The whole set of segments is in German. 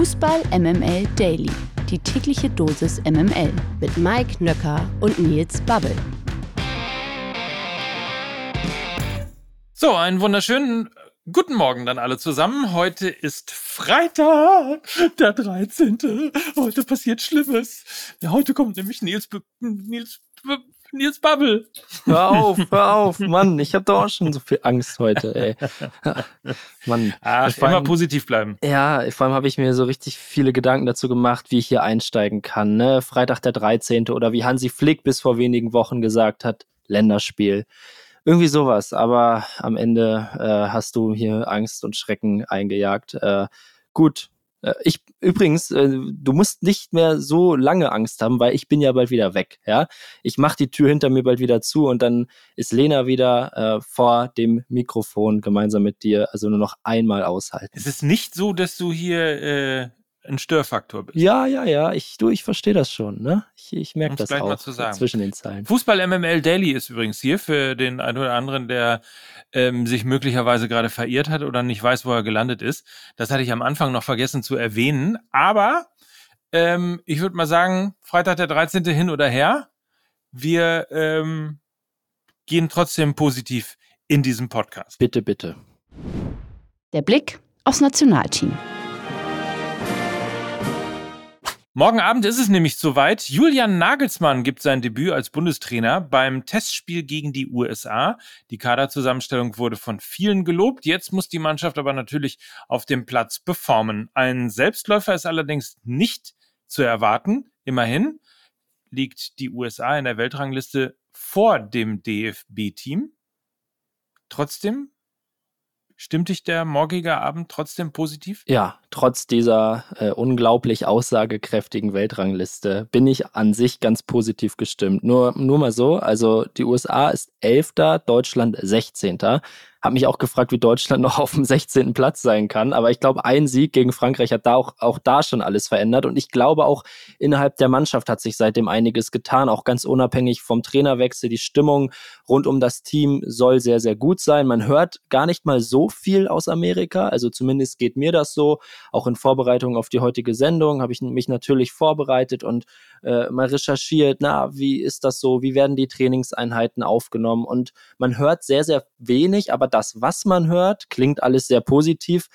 Fußball MML Daily. Die tägliche Dosis MML mit Mike Nöcker und Nils Babbel. So, einen wunderschönen guten Morgen dann alle zusammen. Heute ist Freitag, der 13. Heute passiert Schlimmes. Ja, heute kommt nämlich Nils, Nils, Nils Bubble. Hör auf, hör auf, Mann, ich habe doch auch schon so viel Angst heute, ey. Mann. Ach, immer allem, positiv bleiben. Ja, vor allem habe ich mir so richtig viele Gedanken dazu gemacht, wie ich hier einsteigen kann. Ne? Freitag der 13. oder wie Hansi Flick bis vor wenigen Wochen gesagt hat, Länderspiel. Irgendwie sowas, aber am Ende äh, hast du hier Angst und Schrecken eingejagt. Äh, gut, ich übrigens, äh, du musst nicht mehr so lange Angst haben, weil ich bin ja bald wieder weg. Ja, ich mache die Tür hinter mir bald wieder zu und dann ist Lena wieder äh, vor dem Mikrofon gemeinsam mit dir. Also nur noch einmal aushalten. Es ist nicht so, dass du hier äh, ein Störfaktor bist. Ja, ja, ja. Ich, du, ich verstehe das schon. Ne? Ich, ich merke das auch zwischen den Zeilen. Fußball MML Daily ist übrigens hier für den einen oder anderen, der ähm, sich möglicherweise gerade verirrt hat oder nicht weiß, wo er gelandet ist. Das hatte ich am Anfang noch vergessen zu erwähnen. Aber ähm, ich würde mal sagen, Freitag der 13. hin oder her. Wir ähm, gehen trotzdem positiv in diesem Podcast. Bitte, bitte. Der Blick aufs Nationalteam. Morgen Abend ist es nämlich soweit. Julian Nagelsmann gibt sein Debüt als Bundestrainer beim Testspiel gegen die USA. Die Kaderzusammenstellung wurde von vielen gelobt. Jetzt muss die Mannschaft aber natürlich auf dem Platz performen. Ein Selbstläufer ist allerdings nicht zu erwarten. Immerhin liegt die USA in der Weltrangliste vor dem DFB-Team. Trotzdem Stimmt dich der morgige Abend trotzdem positiv? Ja, trotz dieser äh, unglaublich aussagekräftigen Weltrangliste bin ich an sich ganz positiv gestimmt. Nur, nur mal so, also die USA ist 11., Deutschland 16. Habe mich auch gefragt, wie Deutschland noch auf dem 16. Platz sein kann. Aber ich glaube, ein Sieg gegen Frankreich hat da auch, auch da schon alles verändert. Und ich glaube auch innerhalb der Mannschaft hat sich seitdem einiges getan. Auch ganz unabhängig vom Trainerwechsel. Die Stimmung rund um das Team soll sehr, sehr gut sein. Man hört gar nicht mal so viel aus Amerika. Also zumindest geht mir das so. Auch in Vorbereitung auf die heutige Sendung habe ich mich natürlich vorbereitet und äh, mal recherchiert. Na, wie ist das so? Wie werden die Trainingseinheiten aufgenommen? Und man hört sehr, sehr wenig, aber das, was man hört, klingt alles sehr positiv.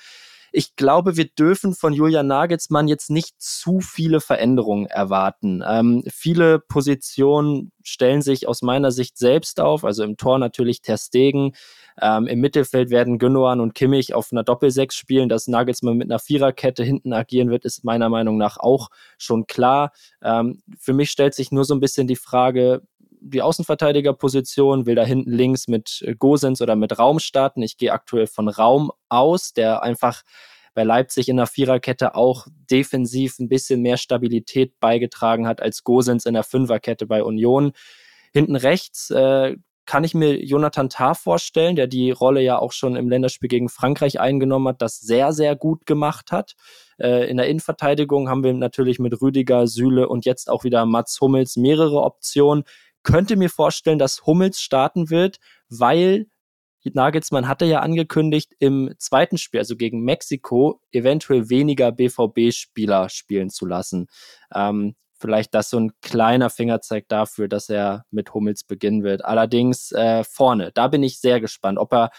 Ich glaube, wir dürfen von Julian Nagelsmann jetzt nicht zu viele Veränderungen erwarten. Ähm, viele Positionen stellen sich aus meiner Sicht selbst auf, also im Tor natürlich Ter Stegen. Ähm, Im Mittelfeld werden Gündogan und Kimmich auf einer Doppelsechs spielen. Dass Nagelsmann mit einer Viererkette hinten agieren wird, ist meiner Meinung nach auch schon klar. Ähm, für mich stellt sich nur so ein bisschen die Frage, die Außenverteidigerposition, will da hinten links mit äh, Gosens oder mit Raum starten. Ich gehe aktuell von Raum aus, der einfach bei Leipzig in der Viererkette auch defensiv ein bisschen mehr Stabilität beigetragen hat als Gosens in der Fünferkette bei Union. Hinten rechts äh, kann ich mir Jonathan Tah vorstellen, der die Rolle ja auch schon im Länderspiel gegen Frankreich eingenommen hat, das sehr, sehr gut gemacht hat. Äh, in der Innenverteidigung haben wir natürlich mit Rüdiger, Süle und jetzt auch wieder Mats Hummels mehrere Optionen könnte mir vorstellen, dass Hummels starten wird, weil Nagelsmann hatte ja angekündigt, im zweiten Spiel, also gegen Mexiko, eventuell weniger BVB-Spieler spielen zu lassen. Ähm, vielleicht das so ein kleiner Fingerzeig dafür, dass er mit Hummels beginnen wird. Allerdings äh, vorne, da bin ich sehr gespannt, ob er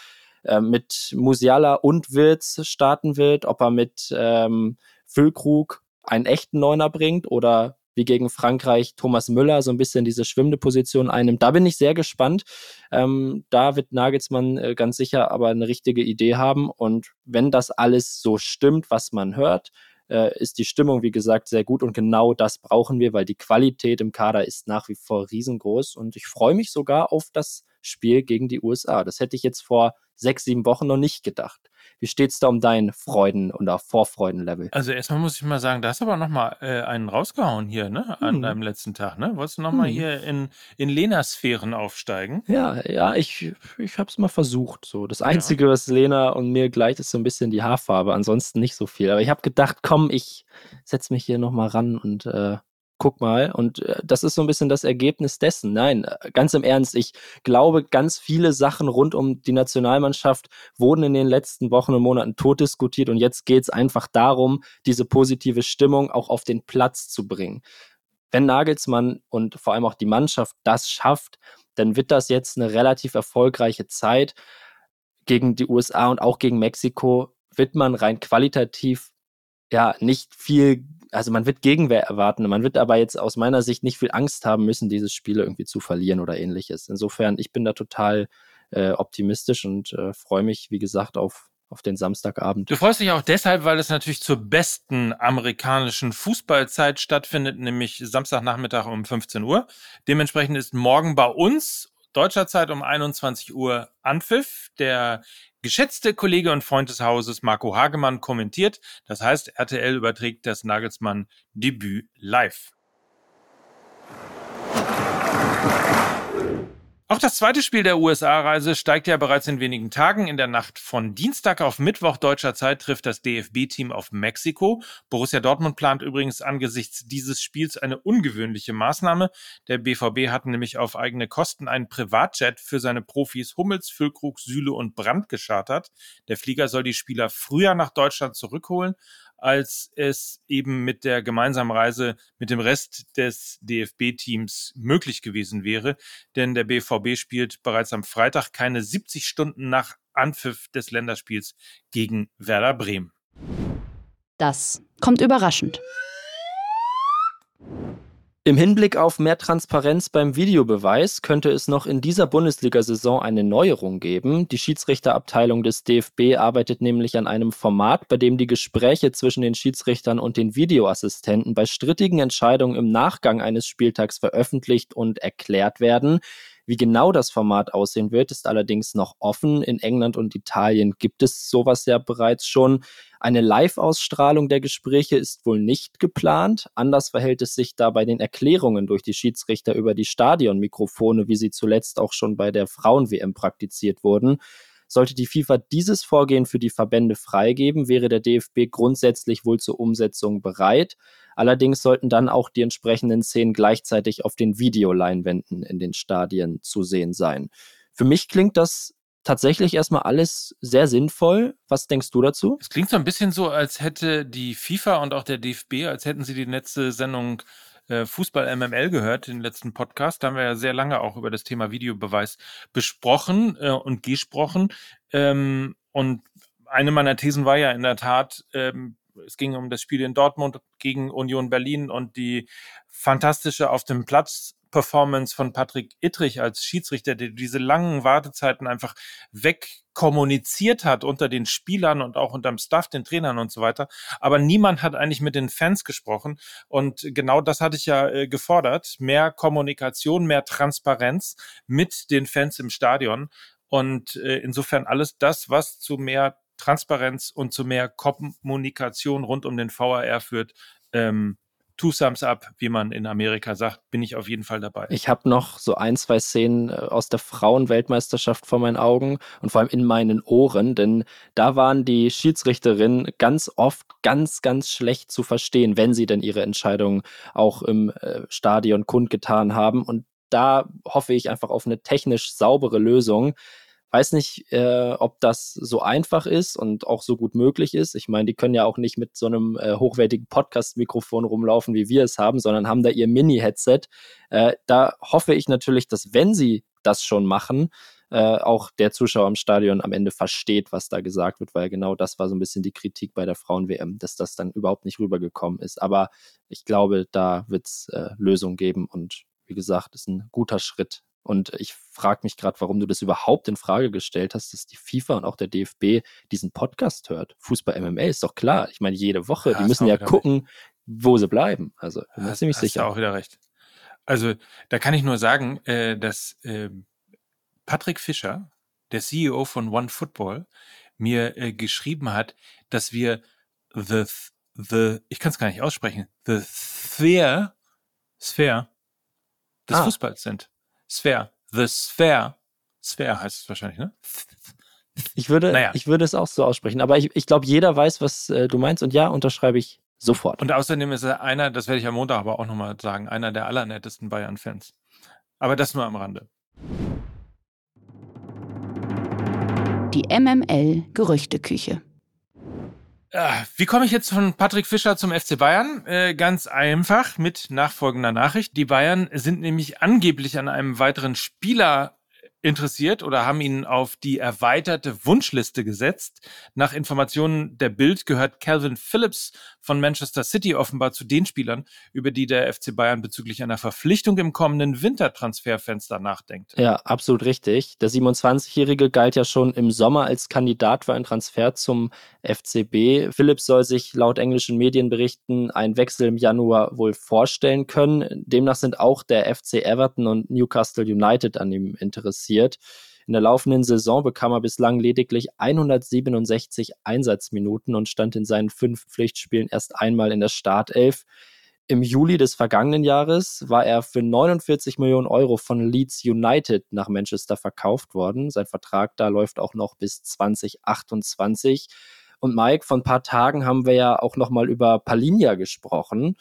äh, mit Musiala und Wirtz starten wird, ob er mit ähm, Füllkrug einen echten Neuner bringt oder wie gegen Frankreich Thomas Müller so ein bisschen diese schwimmende Position einnimmt. Da bin ich sehr gespannt. Ähm, da wird Nagelsmann äh, ganz sicher aber eine richtige Idee haben. Und wenn das alles so stimmt, was man hört, äh, ist die Stimmung, wie gesagt, sehr gut. Und genau das brauchen wir, weil die Qualität im Kader ist nach wie vor riesengroß. Und ich freue mich sogar auf das Spiel gegen die USA. Das hätte ich jetzt vor sechs, sieben Wochen noch nicht gedacht. Wie steht's da um dein Freuden- und Vorfreudenlevel? Also erstmal muss ich mal sagen, da hast du aber nochmal äh, einen rausgehauen hier, ne? An hm. deinem letzten Tag, ne? Wolltest du nochmal hm. hier in, in Lena-Sphären aufsteigen? Ja, ja, ich, ich hab's mal versucht. So. Das Einzige, ja. was Lena und mir gleicht, ist so ein bisschen die Haarfarbe, ansonsten nicht so viel. Aber ich habe gedacht, komm, ich setz mich hier nochmal ran und äh, guck mal. Und äh, das ist so ein bisschen das Ergebnis dessen. Nein, äh, ganz im Ernst, ich glaube, ganz viele Sachen rund um die Nationalmannschaft wurden in den letzten Wochen und Monaten tot diskutiert und jetzt geht es einfach darum, diese positive Stimmung auch auf den Platz zu bringen. Wenn Nagelsmann und vor allem auch die Mannschaft das schafft, dann wird das jetzt eine relativ erfolgreiche Zeit gegen die USA und auch gegen Mexiko. Wird man rein qualitativ ja nicht viel also man wird Gegenwehr erwarten. Man wird aber jetzt aus meiner Sicht nicht viel Angst haben müssen, dieses Spiel irgendwie zu verlieren oder ähnliches. Insofern, ich bin da total äh, optimistisch und äh, freue mich, wie gesagt, auf, auf den Samstagabend. Du freust dich auch deshalb, weil es natürlich zur besten amerikanischen Fußballzeit stattfindet, nämlich Samstagnachmittag um 15 Uhr. Dementsprechend ist morgen bei uns deutscher Zeit um 21 Uhr Anpfiff. Der geschätzte Kollege und Freund des Hauses Marco Hagemann kommentiert. Das heißt, RTL überträgt das Nagelsmann Debüt live. Auch das zweite Spiel der USA-Reise steigt ja bereits in wenigen Tagen. In der Nacht von Dienstag auf Mittwoch deutscher Zeit trifft das DFB-Team auf Mexiko. Borussia Dortmund plant übrigens angesichts dieses Spiels eine ungewöhnliche Maßnahme. Der BVB hat nämlich auf eigene Kosten einen Privatjet für seine Profis Hummels, Füllkrug, Süle und Brandt geschartert. Der Flieger soll die Spieler früher nach Deutschland zurückholen als es eben mit der gemeinsamen Reise mit dem Rest des DFB-Teams möglich gewesen wäre. Denn der BVB spielt bereits am Freitag keine 70 Stunden nach Anpfiff des Länderspiels gegen Werder Bremen. Das kommt überraschend. Im Hinblick auf mehr Transparenz beim Videobeweis könnte es noch in dieser Bundesliga-Saison eine Neuerung geben. Die Schiedsrichterabteilung des DFB arbeitet nämlich an einem Format, bei dem die Gespräche zwischen den Schiedsrichtern und den Videoassistenten bei strittigen Entscheidungen im Nachgang eines Spieltags veröffentlicht und erklärt werden. Wie genau das Format aussehen wird, ist allerdings noch offen. In England und Italien gibt es sowas ja bereits schon. Eine Live-Ausstrahlung der Gespräche ist wohl nicht geplant. Anders verhält es sich da bei den Erklärungen durch die Schiedsrichter über die Stadionmikrofone, wie sie zuletzt auch schon bei der Frauen-WM praktiziert wurden. Sollte die FIFA dieses Vorgehen für die Verbände freigeben, wäre der DFB grundsätzlich wohl zur Umsetzung bereit. Allerdings sollten dann auch die entsprechenden Szenen gleichzeitig auf den Videoleinwänden in den Stadien zu sehen sein. Für mich klingt das tatsächlich erstmal alles sehr sinnvoll. Was denkst du dazu? Es klingt so ein bisschen so, als hätte die FIFA und auch der DFB, als hätten sie die letzte Sendung äh, Fußball MML gehört, den letzten Podcast. Da haben wir ja sehr lange auch über das Thema Videobeweis besprochen äh, und gesprochen. Ähm, und eine meiner Thesen war ja in der Tat, ähm, es ging um das Spiel in Dortmund gegen Union Berlin und die fantastische auf dem Platz Performance von Patrick Ittrich als Schiedsrichter, der diese langen Wartezeiten einfach wegkommuniziert hat unter den Spielern und auch unterm Staff, den Trainern und so weiter. Aber niemand hat eigentlich mit den Fans gesprochen. Und genau das hatte ich ja äh, gefordert. Mehr Kommunikation, mehr Transparenz mit den Fans im Stadion. Und äh, insofern alles das, was zu mehr Transparenz und zu mehr Kommunikation rund um den VAR führt, ähm, Two Thumbs Up, wie man in Amerika sagt, bin ich auf jeden Fall dabei. Ich habe noch so ein, zwei Szenen äh, aus der Frauenweltmeisterschaft vor meinen Augen und vor allem in meinen Ohren, denn da waren die Schiedsrichterinnen ganz oft ganz, ganz schlecht zu verstehen, wenn sie denn ihre Entscheidungen auch im äh, Stadion kundgetan haben. Und da hoffe ich einfach auf eine technisch saubere Lösung Weiß nicht, äh, ob das so einfach ist und auch so gut möglich ist. Ich meine, die können ja auch nicht mit so einem äh, hochwertigen Podcast-Mikrofon rumlaufen, wie wir es haben, sondern haben da ihr Mini-Headset. Äh, da hoffe ich natürlich, dass wenn sie das schon machen, äh, auch der Zuschauer im Stadion am Ende versteht, was da gesagt wird, weil genau das war so ein bisschen die Kritik bei der Frauen-WM, dass das dann überhaupt nicht rübergekommen ist. Aber ich glaube, da wird es äh, Lösungen geben und wie gesagt, ist ein guter Schritt und ich frage mich gerade, warum du das überhaupt in Frage gestellt hast, dass die FIFA und auch der DFB diesen Podcast hört. Fußball MMA ist doch klar. Ich meine, jede Woche, ja, die müssen ja gucken, recht. wo sie bleiben. Also, bin mir ziemlich sicher. Hast auch wieder recht. Also, da kann ich nur sagen, äh, dass äh, Patrick Fischer, der CEO von One Football, mir äh, geschrieben hat, dass wir the, the, ich kann es gar nicht aussprechen, the sphere, sphere des ah. Fußballs sind. Sphere. The Sphere. Sphere heißt es wahrscheinlich, ne? Ich würde, naja. ich würde es auch so aussprechen, aber ich, ich glaube, jeder weiß, was äh, du meinst und ja, unterschreibe ich sofort. Und außerdem ist er einer, das werde ich am Montag aber auch nochmal sagen, einer der allernettesten Bayern-Fans. Aber das nur am Rande. Die MML Gerüchteküche. Ah, wie komme ich jetzt von Patrick Fischer zum FC Bayern? Äh, ganz einfach mit nachfolgender Nachricht. Die Bayern sind nämlich angeblich an einem weiteren Spieler interessiert oder haben ihn auf die erweiterte Wunschliste gesetzt. Nach Informationen der Bild gehört Calvin Phillips von Manchester City offenbar zu den Spielern, über die der FC Bayern bezüglich einer Verpflichtung im kommenden Wintertransferfenster nachdenkt. Ja, absolut richtig. Der 27-Jährige galt ja schon im Sommer als Kandidat für einen Transfer zum FCB. Phillips soll sich laut englischen Medienberichten einen Wechsel im Januar wohl vorstellen können. Demnach sind auch der FC Everton und Newcastle United an ihm interessiert passiert. In der laufenden Saison bekam er bislang lediglich 167 Einsatzminuten und stand in seinen fünf Pflichtspielen erst einmal in der Startelf. Im Juli des vergangenen Jahres war er für 49 Millionen Euro von Leeds United nach Manchester verkauft worden. Sein Vertrag da läuft auch noch bis 2028. Und Mike, vor ein paar Tagen haben wir ja auch nochmal über Palinja gesprochen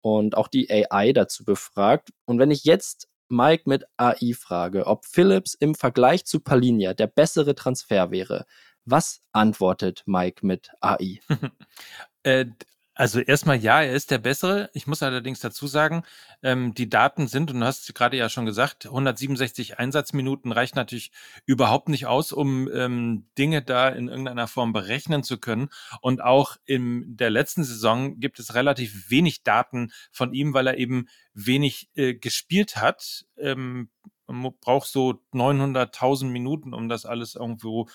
und auch die AI dazu befragt. Und wenn ich jetzt Mike mit AI frage, ob Phillips im Vergleich zu Palinja der bessere Transfer wäre, was antwortet Mike mit AI? äh, also erstmal ja, er ist der bessere. Ich muss allerdings dazu sagen, ähm, die Daten sind, und du hast gerade ja schon gesagt, 167 Einsatzminuten reicht natürlich überhaupt nicht aus, um ähm, Dinge da in irgendeiner Form berechnen zu können. Und auch in der letzten Saison gibt es relativ wenig Daten von ihm, weil er eben wenig äh, gespielt hat. Ähm, man braucht so 900.000 Minuten, um das alles irgendwo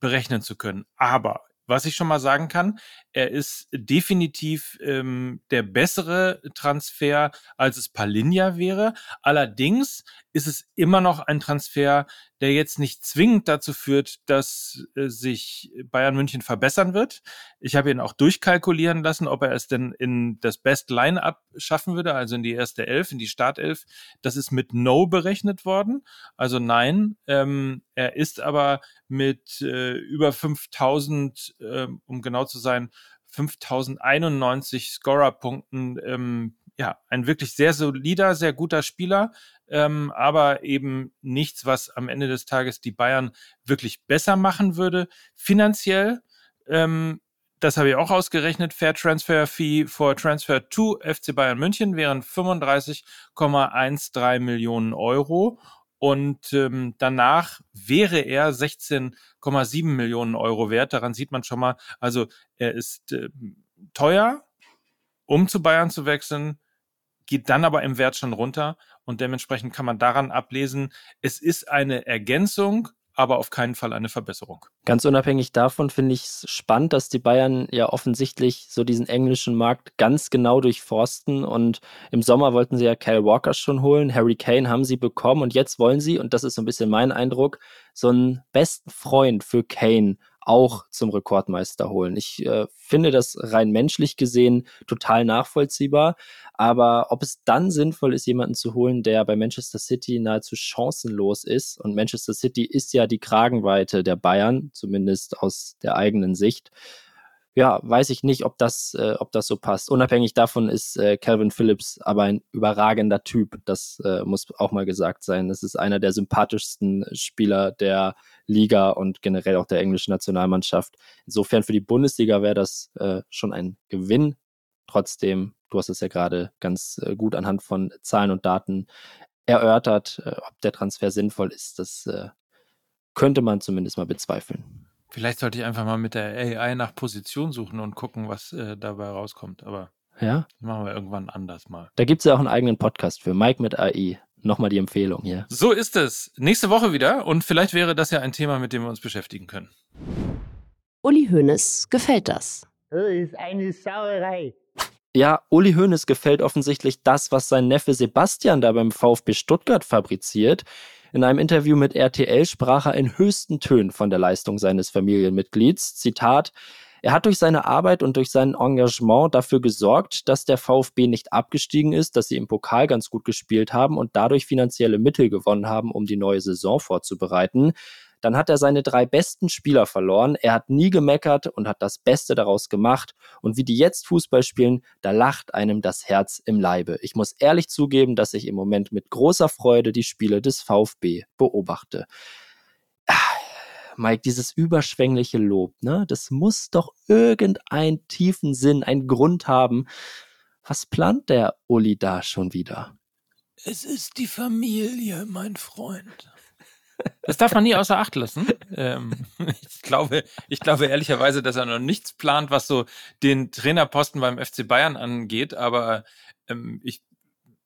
berechnen zu können. Aber was ich schon mal sagen kann, er ist definitiv ähm, der bessere Transfer, als es Palinja wäre. Allerdings ist es immer noch ein Transfer, der jetzt nicht zwingend dazu führt, dass äh, sich Bayern München verbessern wird. Ich habe ihn auch durchkalkulieren lassen, ob er es denn in das Best Line-up schaffen würde, also in die erste Elf, in die Startelf. Das ist mit No berechnet worden. Also nein, ähm, er ist aber mit äh, über 5000, äh, um genau zu sein, 5091 Scorer-Punkten ähm, ja, ein wirklich sehr solider, sehr guter Spieler, ähm, aber eben nichts, was am Ende des Tages die Bayern wirklich besser machen würde. Finanziell, ähm, das habe ich auch ausgerechnet, Fair Transfer Fee for Transfer to FC Bayern München wären 35,13 Millionen Euro. Und ähm, danach wäre er 16,7 Millionen Euro wert. Daran sieht man schon mal, also er ist äh, teuer, um zu Bayern zu wechseln, geht dann aber im Wert schon runter und dementsprechend kann man daran ablesen, es ist eine Ergänzung, aber auf keinen Fall eine Verbesserung. Ganz unabhängig davon finde ich es spannend, dass die Bayern ja offensichtlich so diesen englischen Markt ganz genau durchforsten und im Sommer wollten sie ja Kyle Walker schon holen, Harry Kane haben sie bekommen und jetzt wollen sie, und das ist so ein bisschen mein Eindruck, so einen besten Freund für Kane auch zum Rekordmeister holen. Ich äh, finde das rein menschlich gesehen total nachvollziehbar. Aber ob es dann sinnvoll ist, jemanden zu holen, der bei Manchester City nahezu chancenlos ist, und Manchester City ist ja die Kragenweite der Bayern, zumindest aus der eigenen Sicht, ja, weiß ich nicht, ob das, äh, ob das so passt. Unabhängig davon ist äh, Calvin Phillips aber ein überragender Typ. Das äh, muss auch mal gesagt sein. Das ist einer der sympathischsten Spieler der Liga und generell auch der englischen Nationalmannschaft. Insofern für die Bundesliga wäre das äh, schon ein Gewinn. Trotzdem, du hast es ja gerade ganz äh, gut anhand von Zahlen und Daten erörtert, äh, ob der Transfer sinnvoll ist. Das äh, könnte man zumindest mal bezweifeln. Vielleicht sollte ich einfach mal mit der AI nach Position suchen und gucken, was äh, dabei rauskommt. Aber ja? machen wir irgendwann anders mal. Da gibt es ja auch einen eigenen Podcast für Mike mit AI. Nochmal die Empfehlung hier. So ist es. Nächste Woche wieder und vielleicht wäre das ja ein Thema, mit dem wir uns beschäftigen können. Uli Hoeneß gefällt das. Das ist eine Sauerei. Ja, Uli Hoeneß gefällt offensichtlich das, was sein Neffe Sebastian da beim VfB Stuttgart fabriziert. In einem Interview mit RTL sprach er in höchsten Tönen von der Leistung seines Familienmitglieds. Zitat, er hat durch seine Arbeit und durch sein Engagement dafür gesorgt, dass der VfB nicht abgestiegen ist, dass sie im Pokal ganz gut gespielt haben und dadurch finanzielle Mittel gewonnen haben, um die neue Saison vorzubereiten. Dann hat er seine drei besten Spieler verloren. Er hat nie gemeckert und hat das Beste daraus gemacht. Und wie die jetzt Fußball spielen, da lacht einem das Herz im Leibe. Ich muss ehrlich zugeben, dass ich im Moment mit großer Freude die Spiele des VfB beobachte. Ah, Mike, dieses überschwängliche Lob, ne, das muss doch irgendeinen tiefen Sinn, einen Grund haben. Was plant der Uli da schon wieder? Es ist die Familie, mein Freund. Das darf man nie außer Acht lassen. Ähm, ich, glaube, ich glaube ehrlicherweise, dass er noch nichts plant, was so den Trainerposten beim FC Bayern angeht, aber ähm, ich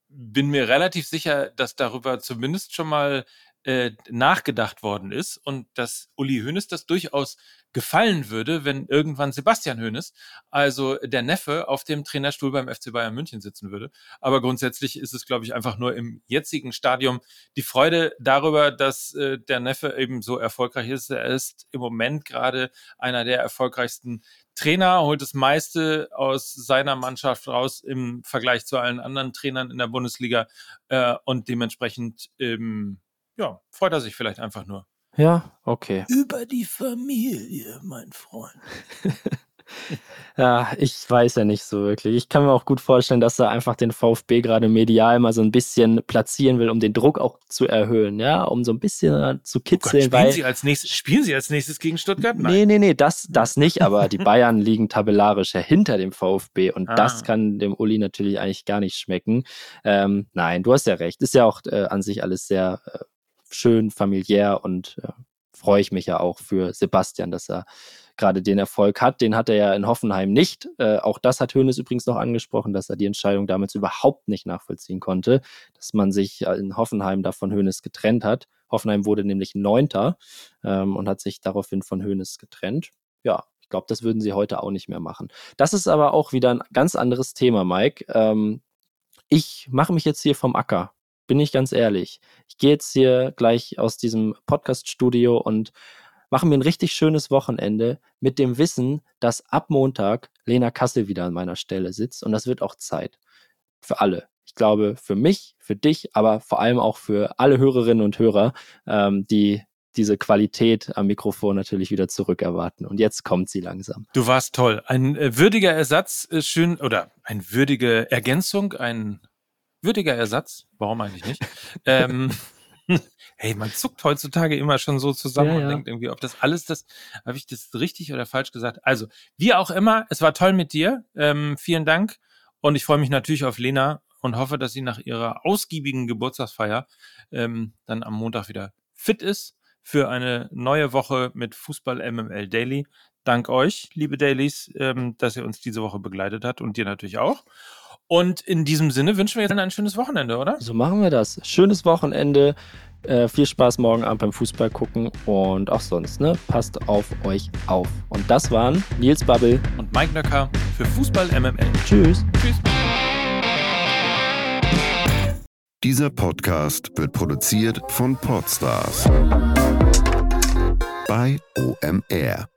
bin mir relativ sicher, dass darüber zumindest schon mal äh, nachgedacht worden ist und dass Uli Hoeneß das durchaus gefallen würde, wenn irgendwann Sebastian Hoeneß, also der Neffe, auf dem Trainerstuhl beim FC Bayern München sitzen würde. Aber grundsätzlich ist es, glaube ich, einfach nur im jetzigen Stadium die Freude darüber, dass äh, der Neffe eben so erfolgreich ist. Er ist im Moment gerade einer der erfolgreichsten Trainer, holt das meiste aus seiner Mannschaft raus im Vergleich zu allen anderen Trainern in der Bundesliga äh, und dementsprechend ähm, ja, freut er sich vielleicht einfach nur. Ja, okay. Über die Familie, mein Freund. ja, ich weiß ja nicht so wirklich. Ich kann mir auch gut vorstellen, dass er einfach den VfB gerade medial mal so ein bisschen platzieren will, um den Druck auch zu erhöhen, ja, um so ein bisschen zu kitzeln. Oh Gott, spielen, Sie als nächstes, spielen Sie als nächstes gegen Stuttgart? Nein. Nee, nee, nee, das, das nicht, aber die Bayern liegen tabellarisch ja hinter dem VfB und ah. das kann dem Uli natürlich eigentlich gar nicht schmecken. Ähm, nein, du hast ja recht. Ist ja auch äh, an sich alles sehr äh, schön, familiär und äh, freue ich mich ja auch für Sebastian, dass er gerade den Erfolg hat. Den hat er ja in Hoffenheim nicht. Äh, auch das hat Hönes übrigens noch angesprochen, dass er die Entscheidung damals überhaupt nicht nachvollziehen konnte, dass man sich in Hoffenheim da von Hönes getrennt hat. Hoffenheim wurde nämlich Neunter ähm, und hat sich daraufhin von Hönes getrennt. Ja, ich glaube, das würden sie heute auch nicht mehr machen. Das ist aber auch wieder ein ganz anderes Thema, Mike. Ähm, ich mache mich jetzt hier vom Acker bin ich ganz ehrlich. Ich gehe jetzt hier gleich aus diesem Podcast-Studio und mache mir ein richtig schönes Wochenende mit dem Wissen, dass ab Montag Lena Kassel wieder an meiner Stelle sitzt und das wird auch Zeit. Für alle. Ich glaube, für mich, für dich, aber vor allem auch für alle Hörerinnen und Hörer, ähm, die diese Qualität am Mikrofon natürlich wieder zurückerwarten. Und jetzt kommt sie langsam. Du warst toll. Ein äh, würdiger Ersatz, äh, schön, oder eine würdige Ergänzung, ein würdiger Ersatz. Warum eigentlich nicht? ähm, hey, man zuckt heutzutage immer schon so zusammen ja, und ja. denkt irgendwie, ob das alles das, habe ich das richtig oder falsch gesagt? Also, wie auch immer, es war toll mit dir. Ähm, vielen Dank. Und ich freue mich natürlich auf Lena und hoffe, dass sie nach ihrer ausgiebigen Geburtstagsfeier ähm, dann am Montag wieder fit ist für eine neue Woche mit Fußball MML Daily. Dank euch, liebe Dailies, ähm, dass ihr uns diese Woche begleitet habt und dir natürlich auch. Und in diesem Sinne wünschen wir jetzt ein schönes Wochenende, oder? So machen wir das. Schönes Wochenende. Äh, viel Spaß morgen Abend beim Fußball gucken und auch sonst, ne? Passt auf euch auf. Und das waren Nils Babbel und Mike Nöcker für Fußball MML. Tschüss. Tschüss. Dieser Podcast wird produziert von Podstars bei OMR.